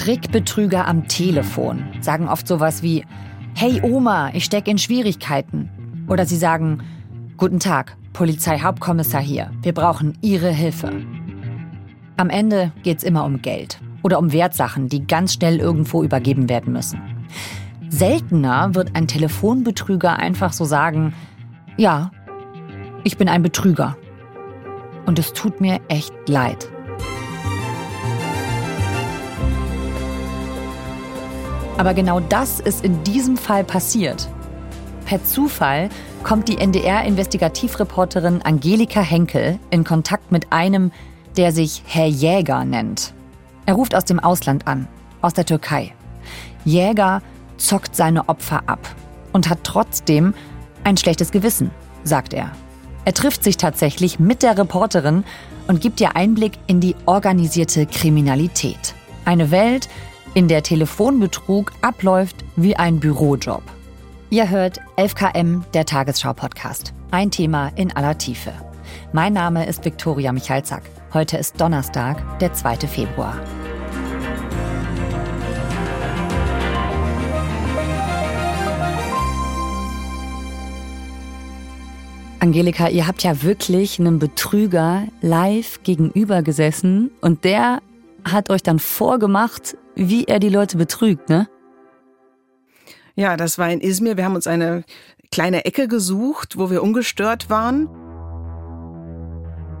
Trickbetrüger am Telefon sagen oft sowas wie Hey Oma, ich stecke in Schwierigkeiten. Oder sie sagen Guten Tag, Polizeihauptkommissar hier. Wir brauchen Ihre Hilfe. Am Ende geht's immer um Geld oder um Wertsachen, die ganz schnell irgendwo übergeben werden müssen. Seltener wird ein Telefonbetrüger einfach so sagen, ja, ich bin ein Betrüger. Und es tut mir echt leid. Aber genau das ist in diesem Fall passiert. Per Zufall kommt die NDR-Investigativreporterin Angelika Henkel in Kontakt mit einem, der sich Herr Jäger nennt. Er ruft aus dem Ausland an, aus der Türkei. Jäger zockt seine Opfer ab und hat trotzdem ein schlechtes Gewissen, sagt er. Er trifft sich tatsächlich mit der Reporterin und gibt ihr Einblick in die organisierte Kriminalität. Eine Welt, in der Telefonbetrug abläuft wie ein Bürojob. Ihr hört 11KM, der Tagesschau-Podcast. Ein Thema in aller Tiefe. Mein Name ist Viktoria Michalzack. Heute ist Donnerstag, der 2. Februar. Angelika, ihr habt ja wirklich einem Betrüger live gegenüber gesessen und der hat euch dann vorgemacht, wie er die Leute betrügt, ne? Ja, das war in Izmir. Wir haben uns eine kleine Ecke gesucht, wo wir ungestört waren.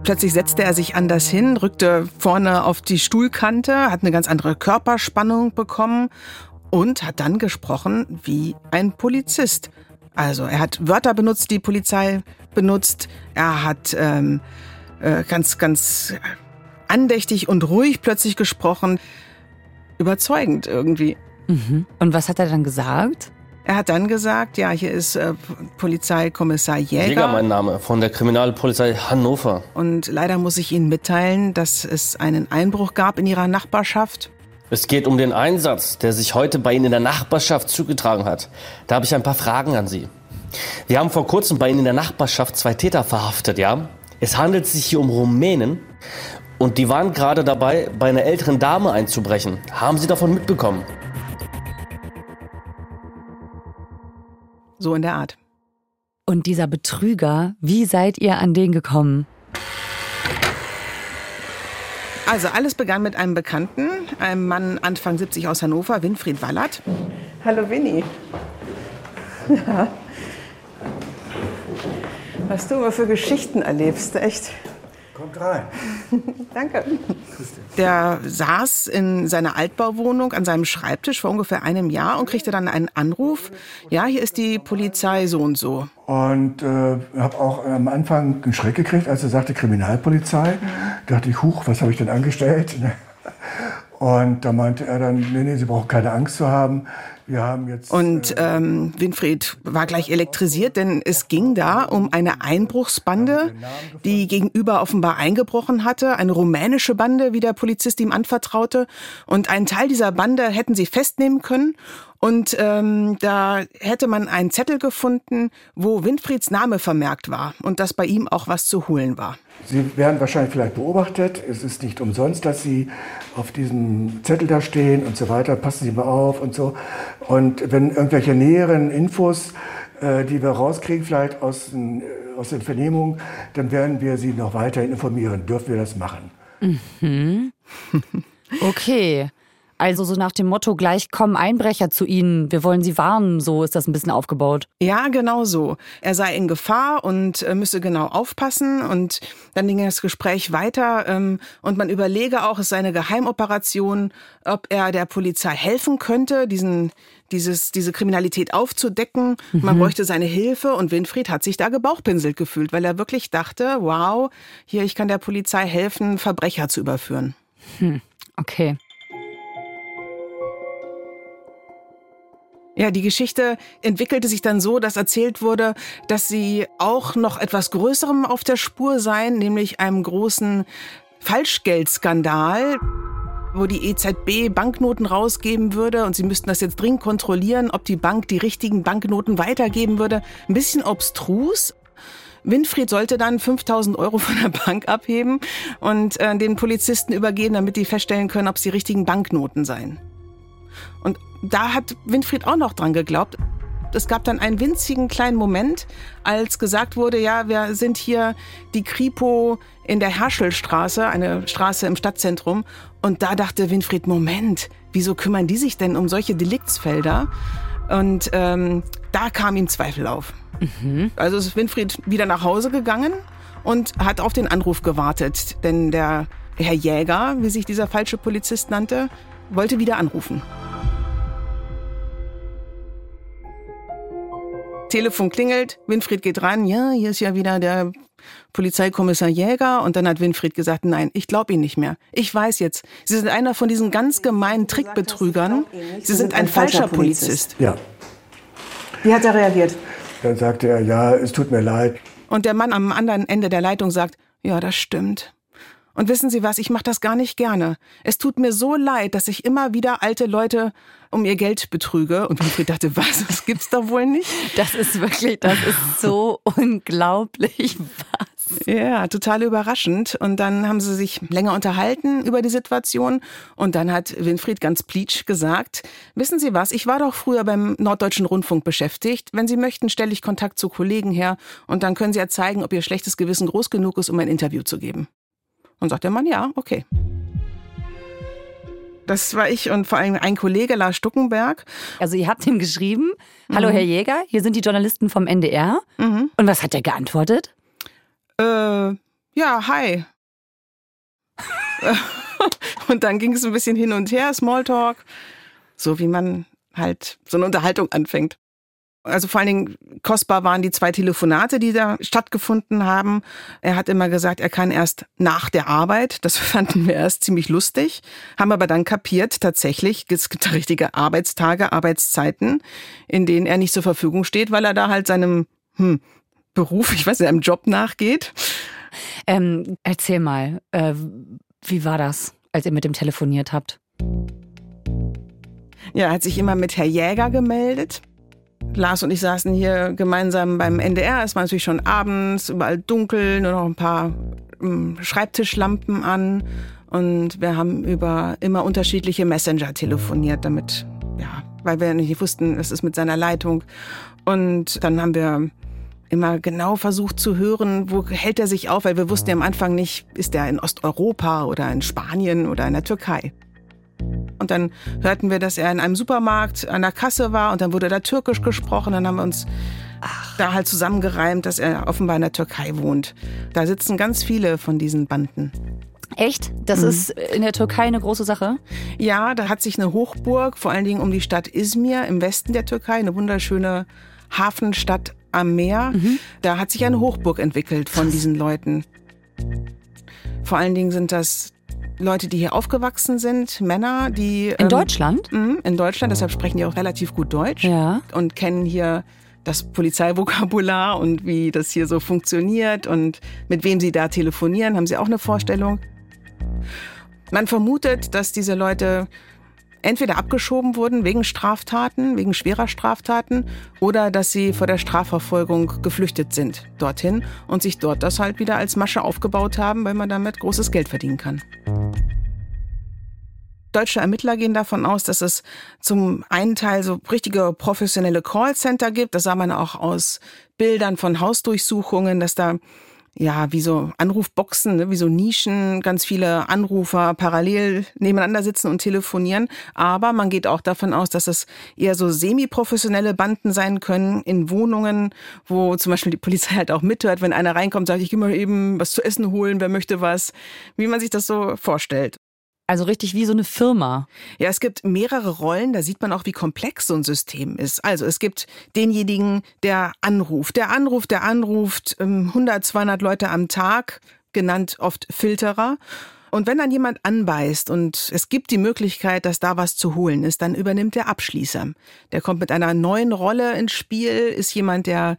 Plötzlich setzte er sich anders hin, rückte vorne auf die Stuhlkante, hat eine ganz andere Körperspannung bekommen und hat dann gesprochen wie ein Polizist. Also er hat Wörter benutzt, die Polizei benutzt. Er hat ähm, äh, ganz, ganz andächtig und ruhig plötzlich gesprochen. Überzeugend irgendwie. Mhm. Und was hat er dann gesagt? Er hat dann gesagt, ja, hier ist äh, Polizeikommissar Jäger. Jäger, mein Name, von der Kriminalpolizei Hannover. Und leider muss ich Ihnen mitteilen, dass es einen Einbruch gab in Ihrer Nachbarschaft. Es geht um den Einsatz, der sich heute bei Ihnen in der Nachbarschaft zugetragen hat. Da habe ich ein paar Fragen an Sie. Wir haben vor kurzem bei Ihnen in der Nachbarschaft zwei Täter verhaftet, ja? Es handelt sich hier um Rumänen und die waren gerade dabei, bei einer älteren Dame einzubrechen. Haben Sie davon mitbekommen? So in der Art. Und dieser Betrüger, wie seid ihr an den gekommen? Also alles begann mit einem Bekannten, einem Mann Anfang 70 aus Hannover, Winfried Wallert. Hallo Winnie. Ja. Was du immer für Geschichten erlebst, echt. Kommt rein. Danke. Der saß in seiner Altbauwohnung an seinem Schreibtisch vor ungefähr einem Jahr und kriegte dann einen Anruf. Ja, hier ist die Polizei so und so. Und äh, habe auch am Anfang einen Schreck gekriegt, als er sagte Kriminalpolizei. Da dachte ich, huch, was habe ich denn angestellt? Und da meinte er dann, nee, nee, Sie brauchen keine Angst zu haben. Wir haben jetzt. Und äh, ähm, Winfried war gleich elektrisiert, denn es ging da um eine Einbruchsbande, die gegenüber offenbar eingebrochen hatte, eine rumänische Bande, wie der Polizist ihm anvertraute. Und einen Teil dieser Bande hätten sie festnehmen können. Und ähm, da hätte man einen Zettel gefunden, wo Winfrieds Name vermerkt war und dass bei ihm auch was zu holen war. Sie werden wahrscheinlich vielleicht beobachtet. Es ist nicht umsonst, dass Sie auf diesem Zettel da stehen und so weiter. Passen Sie mal auf und so. Und wenn irgendwelche näheren Infos, äh, die wir rauskriegen, vielleicht aus, äh, aus den Vernehmungen, dann werden wir Sie noch weiter informieren. Dürfen wir das machen? Mhm. Okay. Also so nach dem Motto, gleich kommen Einbrecher zu Ihnen, wir wollen Sie warnen, so ist das ein bisschen aufgebaut. Ja, genau so. Er sei in Gefahr und äh, müsse genau aufpassen. Und dann ging das Gespräch weiter ähm, und man überlege auch, es sei eine Geheimoperation, ob er der Polizei helfen könnte, diesen dieses, diese Kriminalität aufzudecken. Mhm. Man bräuchte seine Hilfe und Winfried hat sich da gebauchpinselt gefühlt, weil er wirklich dachte, wow, hier, ich kann der Polizei helfen, Verbrecher zu überführen. Hm, okay. Ja, die Geschichte entwickelte sich dann so, dass erzählt wurde, dass sie auch noch etwas Größerem auf der Spur seien, nämlich einem großen Falschgeldskandal wo die EZB Banknoten rausgeben würde und sie müssten das jetzt dringend kontrollieren, ob die Bank die richtigen Banknoten weitergeben würde. Ein bisschen obstrus. Winfried sollte dann 5000 Euro von der Bank abheben und äh, den Polizisten übergeben, damit die feststellen können, ob es die richtigen Banknoten seien. Und da hat Winfried auch noch dran geglaubt. Es gab dann einen winzigen kleinen Moment, als gesagt wurde, ja, wir sind hier die Kripo in der Herschelstraße, eine Straße im Stadtzentrum. Und da dachte Winfried, Moment, wieso kümmern die sich denn um solche Deliktsfelder? Und ähm, da kam ihm Zweifel auf. Mhm. Also ist Winfried wieder nach Hause gegangen und hat auf den Anruf gewartet. Denn der Herr Jäger, wie sich dieser falsche Polizist nannte, wollte wieder anrufen. Telefon klingelt, Winfried geht ran, ja, hier ist ja wieder der Polizeikommissar Jäger und dann hat Winfried gesagt, nein, ich glaube Ihnen nicht mehr. Ich weiß jetzt, Sie sind einer von diesen ganz gemeinen Trickbetrügern. Sie sind ein falscher Polizist. Ja. Wie hat er reagiert? Dann sagte er, ja, es tut mir leid. Und der Mann am anderen Ende der Leitung sagt, ja, das stimmt. Und wissen Sie was, ich mache das gar nicht gerne. Es tut mir so leid, dass ich immer wieder alte Leute um ihr Geld betrüge. Und Winfried dachte, was, das gibt's doch wohl nicht. Das ist wirklich, das ist so unglaublich. Was? Ja, total überraschend. Und dann haben sie sich länger unterhalten über die Situation. Und dann hat Winfried ganz pleatsch gesagt, wissen Sie was, ich war doch früher beim Norddeutschen Rundfunk beschäftigt. Wenn Sie möchten, stelle ich Kontakt zu Kollegen her. Und dann können Sie ja zeigen, ob Ihr schlechtes Gewissen groß genug ist, um ein Interview zu geben. Und sagt der Mann, ja, okay. Das war ich und vor allem ein Kollege, Lars Stuckenberg. Also ihr habt ihm geschrieben, hallo mhm. Herr Jäger, hier sind die Journalisten vom NDR. Mhm. Und was hat er geantwortet? Äh, ja, hi. und dann ging es ein bisschen hin und her, Smalltalk, so wie man halt so eine Unterhaltung anfängt. Also vor allen Dingen kostbar waren die zwei Telefonate, die da stattgefunden haben. Er hat immer gesagt, er kann erst nach der Arbeit. Das fanden wir erst ziemlich lustig, haben aber dann kapiert, tatsächlich, es gibt richtige Arbeitstage, Arbeitszeiten, in denen er nicht zur Verfügung steht, weil er da halt seinem hm, Beruf, ich weiß nicht, einem Job nachgeht. Ähm, erzähl mal, äh, wie war das, als ihr mit dem telefoniert habt? Ja, er hat sich immer mit Herr Jäger gemeldet. Lars und ich saßen hier gemeinsam beim NDR. Es war natürlich schon abends, überall dunkel, nur noch ein paar ähm, Schreibtischlampen an. Und wir haben über immer unterschiedliche Messenger telefoniert, damit, ja, weil wir nicht wussten, was ist mit seiner Leitung. Und dann haben wir immer genau versucht zu hören, wo hält er sich auf, weil wir wussten ja am Anfang nicht, ist er in Osteuropa oder in Spanien oder in der Türkei. Und dann hörten wir, dass er in einem Supermarkt an der Kasse war und dann wurde da Türkisch gesprochen. Dann haben wir uns Ach. da halt zusammengereimt, dass er offenbar in der Türkei wohnt. Da sitzen ganz viele von diesen Banden. Echt? Das mhm. ist in der Türkei eine große Sache? Ja, da hat sich eine Hochburg, vor allen Dingen um die Stadt Izmir im Westen der Türkei, eine wunderschöne Hafenstadt am Meer. Mhm. Da hat sich eine Hochburg entwickelt von diesen Leuten. Vor allen Dingen sind das Leute, die hier aufgewachsen sind, Männer, die. In ähm, Deutschland? Mh, in Deutschland, deshalb sprechen die auch relativ gut Deutsch. Ja. Und kennen hier das Polizeivokabular und wie das hier so funktioniert und mit wem sie da telefonieren, haben sie auch eine Vorstellung. Man vermutet, dass diese Leute entweder abgeschoben wurden wegen Straftaten, wegen schwerer Straftaten, oder dass sie vor der Strafverfolgung geflüchtet sind dorthin und sich dort das halt wieder als Masche aufgebaut haben, weil man damit großes Geld verdienen kann. Deutsche Ermittler gehen davon aus, dass es zum einen Teil so richtige professionelle Callcenter gibt. Das sah man auch aus Bildern von Hausdurchsuchungen, dass da ja, wie so Anrufboxen, ne, wie so Nischen, ganz viele Anrufer parallel nebeneinander sitzen und telefonieren. Aber man geht auch davon aus, dass es eher so semi-professionelle Banden sein können in Wohnungen, wo zum Beispiel die Polizei halt auch mithört, wenn einer reinkommt, sagt, ich gehe mal eben was zu essen holen, wer möchte was, wie man sich das so vorstellt. Also richtig wie so eine Firma. Ja, es gibt mehrere Rollen, da sieht man auch, wie komplex so ein System ist. Also es gibt denjenigen, der anruft, der anruft, der anruft, 100, ähm, 200 Leute am Tag, genannt oft Filterer. Und wenn dann jemand anbeißt und es gibt die Möglichkeit, dass da was zu holen ist, dann übernimmt der Abschließer. Der kommt mit einer neuen Rolle ins Spiel, ist jemand, der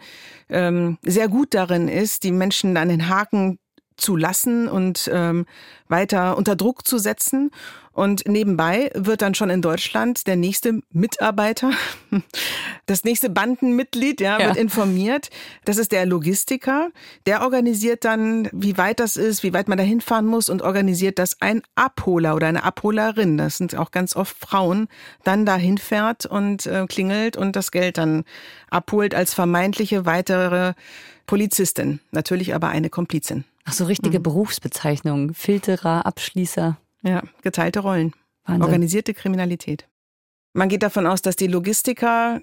ähm, sehr gut darin ist, die Menschen an den Haken zu lassen und ähm, weiter unter Druck zu setzen. Und nebenbei wird dann schon in Deutschland der nächste Mitarbeiter, das nächste Bandenmitglied, ja, Ja. wird informiert. Das ist der Logistiker. Der organisiert dann, wie weit das ist, wie weit man da hinfahren muss und organisiert, dass ein Abholer oder eine Abholerin, das sind auch ganz oft Frauen, dann da hinfährt und äh, klingelt und das Geld dann abholt als vermeintliche weitere Polizistin. Natürlich aber eine Komplizin. Ach so, richtige Mhm. Berufsbezeichnung. Filterer, Abschließer. Ja, geteilte Rollen. Wahnsinn. Organisierte Kriminalität. Man geht davon aus, dass die Logistiker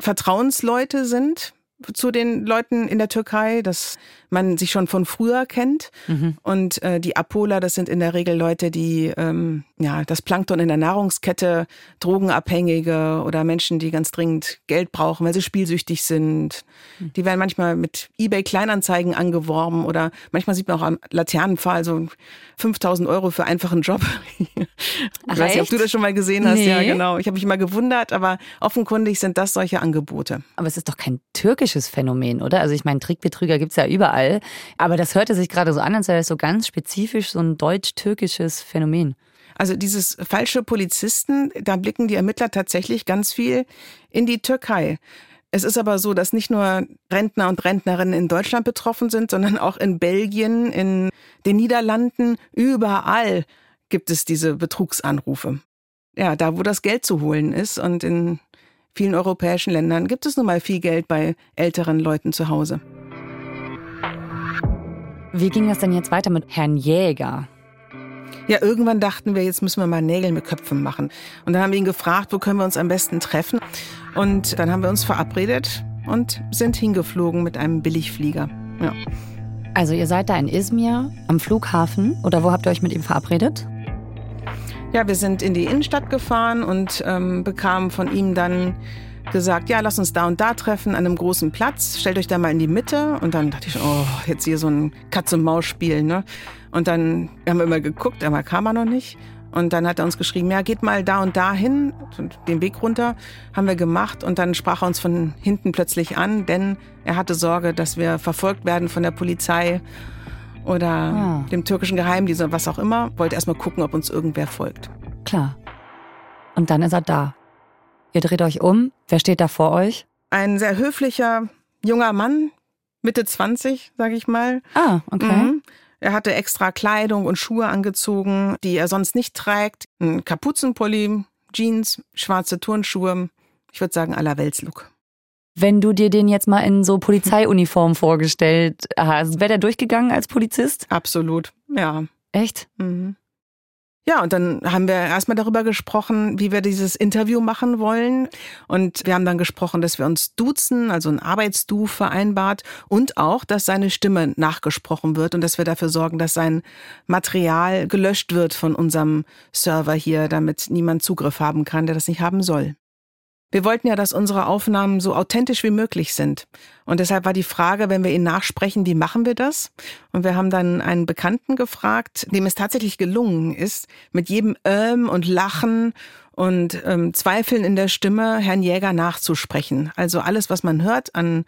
Vertrauensleute sind zu den Leuten in der Türkei, dass man sich schon von früher kennt. Mhm. Und äh, die Abholer, das sind in der Regel Leute, die ähm, ja das Plankton in der Nahrungskette, Drogenabhängige oder Menschen, die ganz dringend Geld brauchen, weil sie spielsüchtig sind. Hm. Die werden manchmal mit eBay Kleinanzeigen angeworben oder manchmal sieht man auch am Laternenpfahl so 5000 Euro für einfachen Job. ich weiß nicht, ob du das schon mal gesehen hast. Ja, Nee. genau. Ich habe mich mal gewundert, aber offenkundig sind das solche Angebote. Aber es ist doch kein türkisches Phänomen, oder? Also ich meine, Trickbetrüger gibt's ja überall. Aber das hörte sich gerade so an, als wäre es so ganz spezifisch so ein deutsch-türkisches Phänomen. Also dieses falsche Polizisten, da blicken die Ermittler tatsächlich ganz viel in die Türkei. Es ist aber so, dass nicht nur Rentner und Rentnerinnen in Deutschland betroffen sind, sondern auch in Belgien, in den Niederlanden, überall gibt es diese Betrugsanrufe. Ja, da wo das Geld zu holen ist und in vielen europäischen Ländern gibt es nun mal viel Geld bei älteren Leuten zu Hause. Wie ging das denn jetzt weiter mit Herrn Jäger? Ja, irgendwann dachten wir, jetzt müssen wir mal Nägel mit Köpfen machen. Und dann haben wir ihn gefragt, wo können wir uns am besten treffen. Und dann haben wir uns verabredet und sind hingeflogen mit einem Billigflieger. Ja. Also ihr seid da in Izmir am Flughafen oder wo habt ihr euch mit ihm verabredet? Ja, wir sind in die Innenstadt gefahren und ähm, bekamen von ihm dann gesagt, ja, lass uns da und da treffen an einem großen Platz. Stellt euch da mal in die Mitte. Und dann dachte ich, oh, jetzt hier so ein Katz-und-Maus-Spiel, ne? Und dann haben wir immer geguckt, aber kam er noch nicht. Und dann hat er uns geschrieben, ja, geht mal da und da hin, den Weg runter, haben wir gemacht. Und dann sprach er uns von hinten plötzlich an, denn er hatte Sorge, dass wir verfolgt werden von der Polizei oder Ah. dem türkischen Geheimdienst oder was auch immer. Wollte erst mal gucken, ob uns irgendwer folgt. Klar. Und dann ist er da. Ihr dreht euch um. Wer steht da vor euch? Ein sehr höflicher junger Mann, Mitte 20, sage ich mal. Ah, okay. Mhm. Er hatte extra Kleidung und Schuhe angezogen, die er sonst nicht trägt. Ein Kapuzenpulli, Jeans, schwarze Turnschuhe. Ich würde sagen, allerweltslook. Wenn du dir den jetzt mal in so Polizeiuniform vorgestellt hast, wäre der durchgegangen als Polizist? Absolut, ja. Echt? Mhm. Ja, und dann haben wir erstmal darüber gesprochen, wie wir dieses Interview machen wollen. Und wir haben dann gesprochen, dass wir uns duzen, also ein Arbeitsdu vereinbart und auch, dass seine Stimme nachgesprochen wird und dass wir dafür sorgen, dass sein Material gelöscht wird von unserem Server hier, damit niemand Zugriff haben kann, der das nicht haben soll. Wir wollten ja, dass unsere Aufnahmen so authentisch wie möglich sind. Und deshalb war die Frage, wenn wir ihn nachsprechen, wie machen wir das? Und wir haben dann einen Bekannten gefragt, dem es tatsächlich gelungen ist, mit jedem Ähm und Lachen und ähm, Zweifeln in der Stimme Herrn Jäger nachzusprechen. Also alles, was man hört an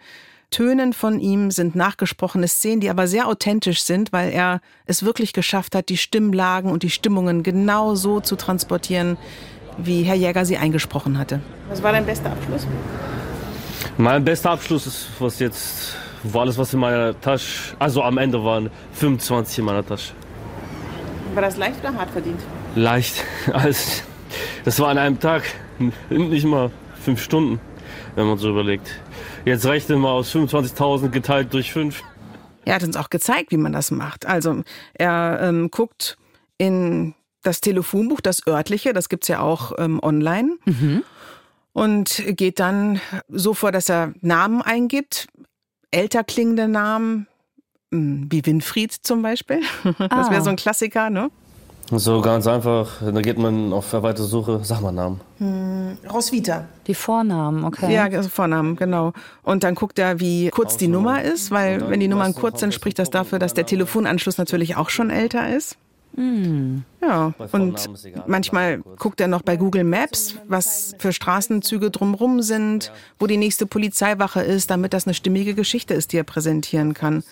Tönen von ihm, sind nachgesprochene Szenen, die aber sehr authentisch sind, weil er es wirklich geschafft hat, die Stimmlagen und die Stimmungen genau so zu transportieren, wie Herr Jäger sie eingesprochen hatte. Was war dein bester Abschluss? Mein bester Abschluss ist, was jetzt, war alles, was in meiner Tasche, also am Ende waren 25 in meiner Tasche. War das leicht oder hart verdient? Leicht. Das war an einem Tag, nicht mal fünf Stunden, wenn man so überlegt. Jetzt rechnen wir aus 25.000 geteilt durch fünf. Er hat uns auch gezeigt, wie man das macht. Also er ähm, guckt in das Telefonbuch, das örtliche, das gibt's ja auch ähm, online. Und geht dann so vor, dass er Namen eingibt, älter klingende Namen, mh, wie Winfried zum Beispiel. Das wäre so ein Klassiker, ne? So ganz einfach, da geht man auf erweiterte Suche, sag mal Namen. Roswitha. Die Vornamen, okay. Ja, also Vornamen, genau. Und dann guckt er, wie kurz die Nummer ist, weil wenn die Nummern kurz sind, spricht das dafür, dass der Telefonanschluss natürlich auch schon älter ist. Ja, Bei und manchmal guckt er noch bei Google Maps, was für Straßenzüge drumrum sind, wo die nächste Polizeiwache ist, damit das eine stimmige Geschichte ist, die er präsentieren kann.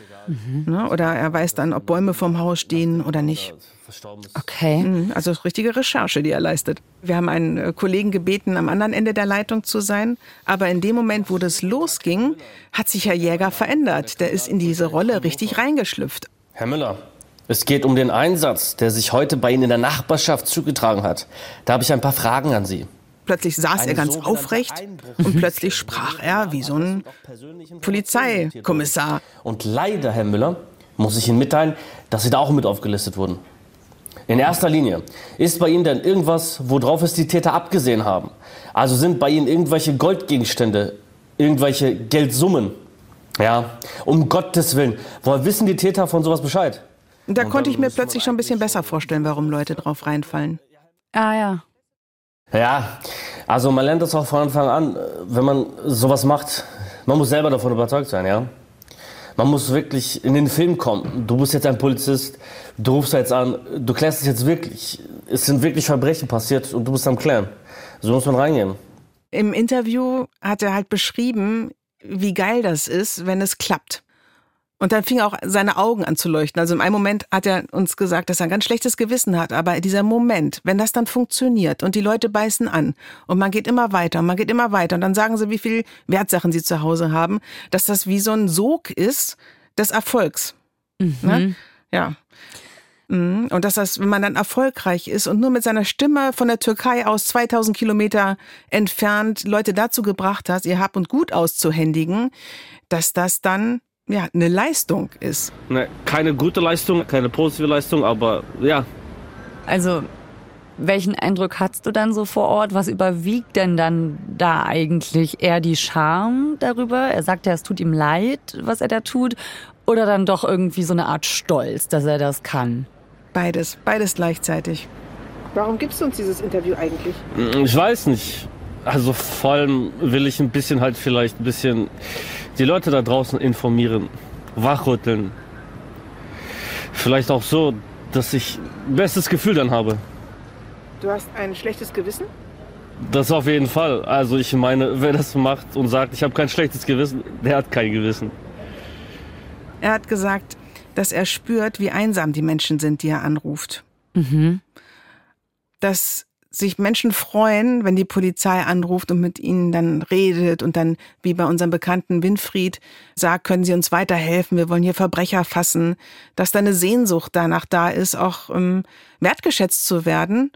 Ne? Oder er weiß dann, ob Bäume vorm Haus stehen oder nicht. Verstorben ist. Okay. Mhm, Also richtige Recherche, die er leistet. Wir haben einen äh, Kollegen gebeten, am anderen Ende der Leitung zu sein. Aber in dem Moment, wo das losging, hat sich Herr Jäger verändert. Der ist in diese Rolle richtig reingeschlüpft. Herr Müller, es geht um den Einsatz, der sich heute bei Ihnen in der Nachbarschaft zugetragen hat. Da habe ich ein paar Fragen an Sie. Plötzlich saß er ganz aufrecht und plötzlich sprach er wie so ein Polizeikommissar. Und leider, Herr Müller, muss ich Ihnen mitteilen, dass Sie da auch mit aufgelistet wurden. In erster Linie, ist bei Ihnen denn irgendwas, worauf es die Täter abgesehen haben? Also sind bei Ihnen irgendwelche Goldgegenstände, irgendwelche Geldsummen? Ja, um Gottes Willen, woher wissen die Täter von sowas Bescheid? Da Und konnte ich mir plötzlich schon ein bisschen besser vorstellen, warum Leute drauf reinfallen. Ah ja. Ja, also man lernt das auch von Anfang an, wenn man sowas macht. Man muss selber davon überzeugt sein, ja. Man muss wirklich in den Film kommen. Du bist jetzt ein Polizist, du rufst jetzt an, du klärst es jetzt wirklich. Es sind wirklich Verbrechen passiert und du bist am Klären. So muss man reingehen. Im Interview hat er halt beschrieben, wie geil das ist, wenn es klappt. Und dann fing auch seine Augen an zu leuchten. Also in einem Moment hat er uns gesagt, dass er ein ganz schlechtes Gewissen hat. Aber dieser Moment, wenn das dann funktioniert und die Leute beißen an und man geht immer weiter und man geht immer weiter und dann sagen sie, wie viel Wertsachen sie zu Hause haben, dass das wie so ein Sog ist des Erfolgs. Ne? Ja. Mhm. Und dass das, wenn man dann erfolgreich ist und nur mit seiner Stimme von der Türkei aus 2000 Kilometer entfernt Leute dazu gebracht hat, ihr Hab und Gut auszuhändigen, dass das dann ja eine Leistung ist. Ne, keine gute Leistung, keine positive Leistung, aber ja, Also, welchen Eindruck hast du dann so vor Ort? Was überwiegt denn dann da eigentlich? Eher die Scham darüber? Er sagt ja, es tut ihm leid, was er da tut. Oder dann doch irgendwie so eine Art Stolz, dass er das kann? Beides, beides gleichzeitig. Warum gibst du uns dieses Interview eigentlich? Ich weiß nicht. Also vor allem will ich ein bisschen halt vielleicht ein bisschen die Leute da draußen informieren, wachrütteln. Vielleicht auch so, dass ich ein bestes Gefühl dann habe. Du hast ein schlechtes Gewissen? Das auf jeden Fall. Also ich meine, wer das macht und sagt, ich habe kein schlechtes Gewissen, der hat kein Gewissen. Er hat gesagt, dass er spürt, wie einsam die Menschen sind, die er anruft. Dass sich Menschen freuen, wenn die Polizei anruft und mit ihnen dann redet und dann, wie bei unserem Bekannten Winfried, sagt, können Sie uns weiterhelfen, wir wollen hier Verbrecher fassen, dass da eine Sehnsucht danach da ist, auch ähm, wertgeschätzt zu werden.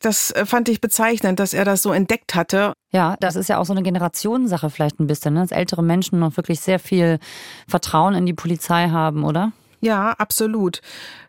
Das äh, fand ich bezeichnend, dass er das so entdeckt hatte. Ja, das ist ja auch so eine Generationensache vielleicht ein bisschen, ne? dass ältere Menschen noch wirklich sehr viel Vertrauen in die Polizei haben, oder? Ja, absolut.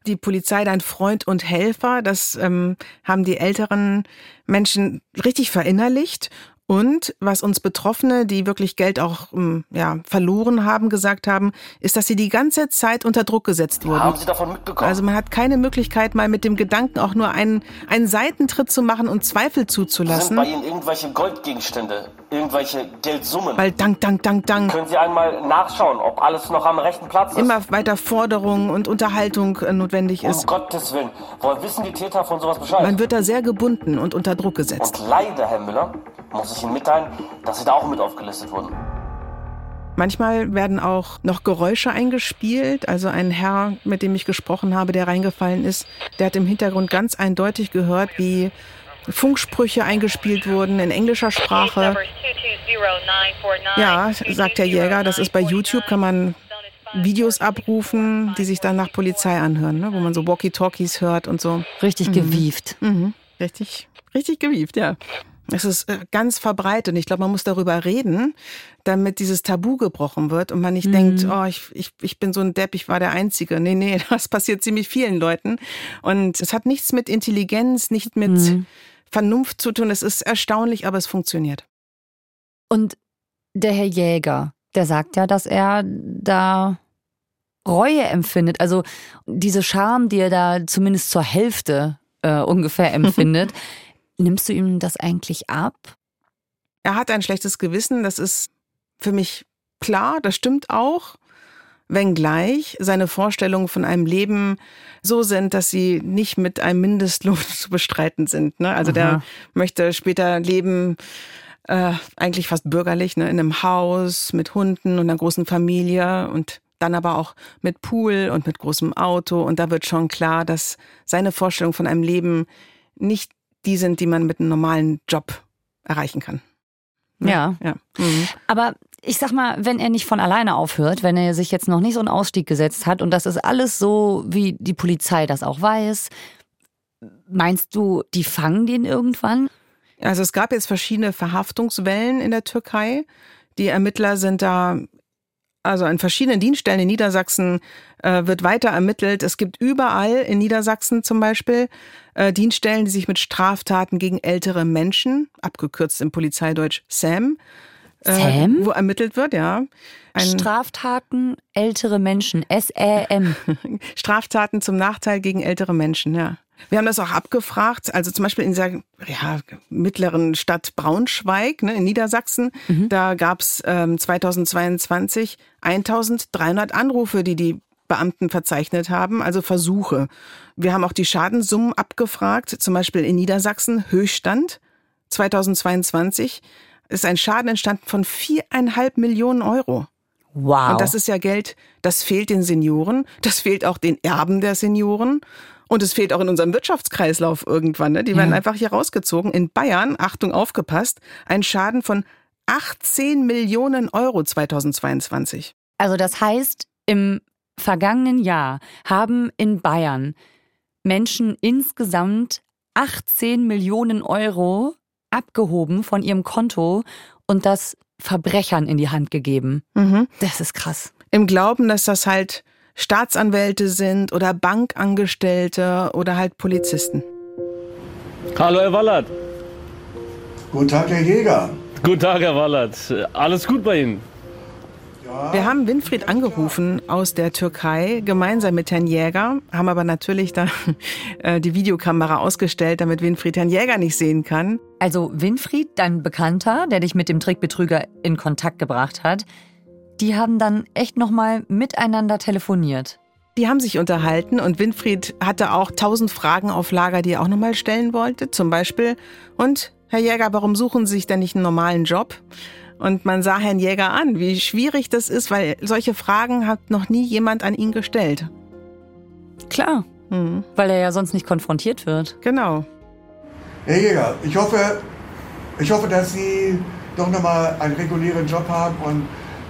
Die Polizei, dein Freund und Helfer, das ähm, haben die älteren Menschen richtig verinnerlicht. Und was uns Betroffene, die wirklich Geld auch ähm, ja, verloren haben, gesagt haben, ist, dass sie die ganze Zeit unter Druck gesetzt wurden. Haben Sie davon mitbekommen? Also man hat keine Möglichkeit, mal mit dem Gedanken auch nur einen, einen Seitentritt zu machen und Zweifel sind zuzulassen. bei Ihnen irgendwelche Goldgegenstände, irgendwelche Geldsummen? Weil dank, dank, dank, dank. Können Sie einmal nachschauen, ob alles noch am rechten Platz ist? Immer weiter Forderung und Unterhaltung äh, notwendig Um ist. Gottes Willen. Woher wissen die Täter von sowas Bescheid? Man wird da sehr gebunden und unter Druck gesetzt. Und leider, Herr Müller, muss ich Ihnen mitteilen, dass Sie da auch mit aufgelistet wurden. Manchmal werden auch noch Geräusche eingespielt. Also ein Herr, mit dem ich gesprochen habe, der reingefallen ist, der hat im Hintergrund ganz eindeutig gehört, wie Funksprüche eingespielt wurden in englischer Sprache. Ja, sagt der Jäger, das ist bei YouTube, kann man Videos abrufen, die sich dann nach Polizei anhören, ne? wo man so Walkie-Talkies hört und so. Richtig gewieft. Mhm. Richtig, richtig gewieft, ja. Es ist äh, ganz verbreitet und ich glaube, man muss darüber reden, damit dieses Tabu gebrochen wird und man nicht denkt, oh, ich, ich, ich bin so ein Depp, ich war der Einzige. Nee, nee, das passiert ziemlich vielen Leuten. Und es hat nichts mit Intelligenz, nicht mit Vernunft zu tun. Es ist erstaunlich, aber es funktioniert. Und der Herr Jäger, der sagt ja, dass er da Reue empfindet. Also diese Scham, die er da zumindest zur Hälfte äh, ungefähr empfindet. Nimmst du ihm das eigentlich ab? Er hat ein schlechtes Gewissen, das ist für mich klar, das stimmt auch. Wenngleich seine Vorstellungen von einem Leben so sind, dass sie nicht mit einem Mindestlohn zu bestreiten sind. Ne? Also Aha. der möchte später leben, äh, eigentlich fast bürgerlich, ne? in einem Haus mit Hunden und einer großen Familie und dann aber auch mit Pool und mit großem Auto. Und da wird schon klar, dass seine Vorstellungen von einem Leben nicht die sind, die man mit einem normalen Job erreichen kann. Ne? Ja. ja. Mhm. Aber ich sag mal, wenn er nicht von alleine aufhört, wenn er sich jetzt noch nicht so einen Ausstieg gesetzt hat und das ist alles so, wie die Polizei das auch weiß, meinst du, die fangen den irgendwann? Also es gab jetzt verschiedene Verhaftungswellen in der Türkei. Die Ermittler sind da also an verschiedenen Dienststellen in Niedersachsen äh, wird weiter ermittelt. Es gibt überall in Niedersachsen zum Beispiel äh, Dienststellen, die sich mit Straftaten gegen ältere Menschen, abgekürzt im Polizeideutsch SAM, äh, Sam? wo ermittelt wird, ja. Ein Straftaten ältere Menschen, S-A-M. Straftaten zum Nachteil gegen ältere Menschen, ja. Wir haben das auch abgefragt, also zum Beispiel in dieser ja, mittleren Stadt Braunschweig ne, in Niedersachsen, mhm. da gab es ähm, 2022 1300 Anrufe, die die Beamten verzeichnet haben, also Versuche. Wir haben auch die Schadenssummen abgefragt, zum Beispiel in Niedersachsen Höchststand 2022 ist ein Schaden entstanden von viereinhalb Millionen Euro. Wow. Und das ist ja Geld, das fehlt den Senioren, das fehlt auch den Erben der Senioren. Und es fehlt auch in unserem Wirtschaftskreislauf irgendwann. Ne? Die werden einfach hier rausgezogen. In Bayern, Achtung, aufgepasst, ein Schaden von 18 Millionen Euro 2022. Also das heißt, im vergangenen Jahr haben in Bayern Menschen insgesamt 18 Millionen Euro abgehoben von ihrem Konto und das Verbrechern in die Hand gegeben. Mhm. Das ist krass. Im Glauben, dass das halt Staatsanwälte sind oder Bankangestellte oder halt Polizisten. Hallo, Herr Wallert. Guten Tag, Herr Jäger. Guten Tag, Herr Wallert. Alles gut bei Ihnen? Wir haben Winfried angerufen aus der Türkei, gemeinsam mit Herrn Jäger, haben aber natürlich da äh, die Videokamera ausgestellt, damit Winfried Herrn Jäger nicht sehen kann. Also Winfried, dein Bekannter, der dich mit dem Trickbetrüger in Kontakt gebracht hat, die haben dann echt nochmal miteinander telefoniert. Die haben sich unterhalten und Winfried hatte auch tausend Fragen auf Lager, die er auch nochmal stellen wollte. Zum Beispiel, und Herr Jäger, warum suchen Sie sich denn nicht einen normalen Job? Und man sah Herrn Jäger an, wie schwierig das ist, weil solche Fragen hat noch nie jemand an ihn gestellt. Klar, mhm. weil er ja sonst nicht konfrontiert wird. Genau. Herr Jäger, ich hoffe, ich hoffe, dass Sie doch nochmal einen regulären Job haben und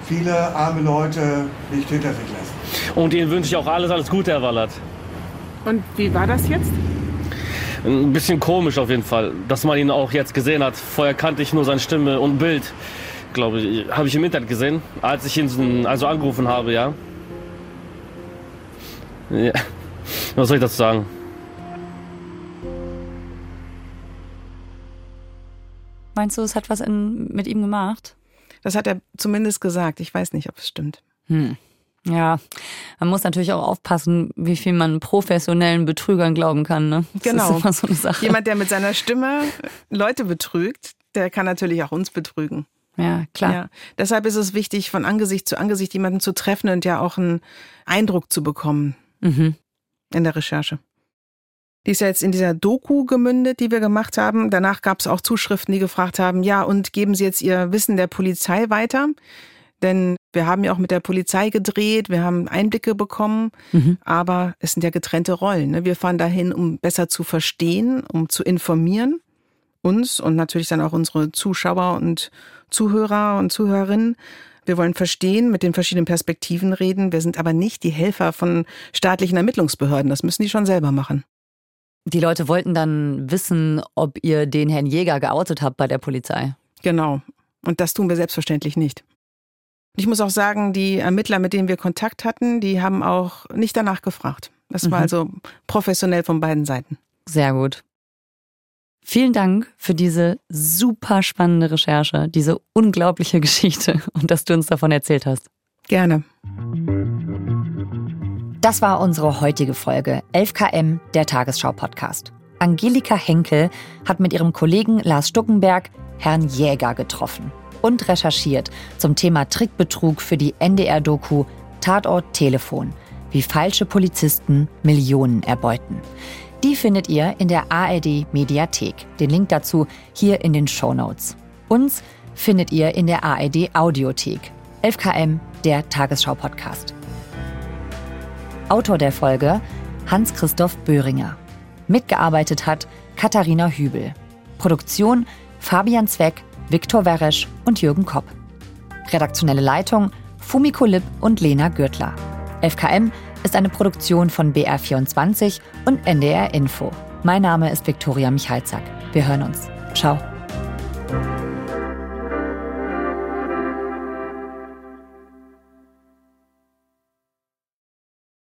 viele arme Leute nicht hinter sich lassen. Und Ihnen wünsche ich auch alles, alles Gute, Herr Wallert. Und wie war das jetzt? Ein bisschen komisch auf jeden Fall, dass man ihn auch jetzt gesehen hat. Vorher kannte ich nur seine Stimme und Bild, glaube ich. Habe ich im Internet gesehen, als ich ihn also angerufen habe, ja. ja. Was soll ich dazu sagen? Meinst du, es hat was in, mit ihm gemacht? Das hat er zumindest gesagt. Ich weiß nicht, ob es stimmt. Hm. Ja, man muss natürlich auch aufpassen, wie viel man professionellen Betrügern glauben kann. Ne? Das genau. So Jemand, der mit seiner Stimme Leute betrügt, der kann natürlich auch uns betrügen. Ja, klar. Ja. Deshalb ist es wichtig, von Angesicht zu Angesicht jemanden zu treffen und ja auch einen Eindruck zu bekommen mhm. in der Recherche. Die ist ja jetzt in dieser Doku gemündet, die wir gemacht haben. Danach gab es auch Zuschriften, die gefragt haben, ja, und geben Sie jetzt Ihr Wissen der Polizei weiter? Denn wir haben ja auch mit der Polizei gedreht, wir haben Einblicke bekommen, mhm. aber es sind ja getrennte Rollen. Ne? Wir fahren dahin, um besser zu verstehen, um zu informieren, uns und natürlich dann auch unsere Zuschauer und Zuhörer und Zuhörerinnen. Wir wollen verstehen, mit den verschiedenen Perspektiven reden. Wir sind aber nicht die Helfer von staatlichen Ermittlungsbehörden. Das müssen die schon selber machen. Die Leute wollten dann wissen, ob ihr den Herrn Jäger geoutet habt bei der Polizei. Genau. Und das tun wir selbstverständlich nicht. Ich muss auch sagen, die Ermittler, mit denen wir Kontakt hatten, die haben auch nicht danach gefragt. Das war mhm. also professionell von beiden Seiten. Sehr gut. Vielen Dank für diese super spannende Recherche, diese unglaubliche Geschichte und dass du uns davon erzählt hast. Gerne. Das war unsere heutige Folge 11KM, der Tagesschau-Podcast. Angelika Henkel hat mit ihrem Kollegen Lars Stuckenberg Herrn Jäger getroffen und recherchiert zum Thema Trickbetrug für die NDR-Doku Tatort Telefon, wie falsche Polizisten Millionen erbeuten. Die findet ihr in der ARD Mediathek. Den Link dazu hier in den Show Notes. Uns findet ihr in der ARD Audiothek. 11KM, der Tagesschau-Podcast. Autor der Folge Hans-Christoph Böhringer. Mitgearbeitet hat Katharina Hübel. Produktion Fabian Zweck, Viktor Weresch und Jürgen Kopp. Redaktionelle Leitung Fumiko Lipp und Lena Gürtler. FKM ist eine Produktion von BR24 und NDR Info. Mein Name ist Viktoria Michalzack. Wir hören uns. Ciao.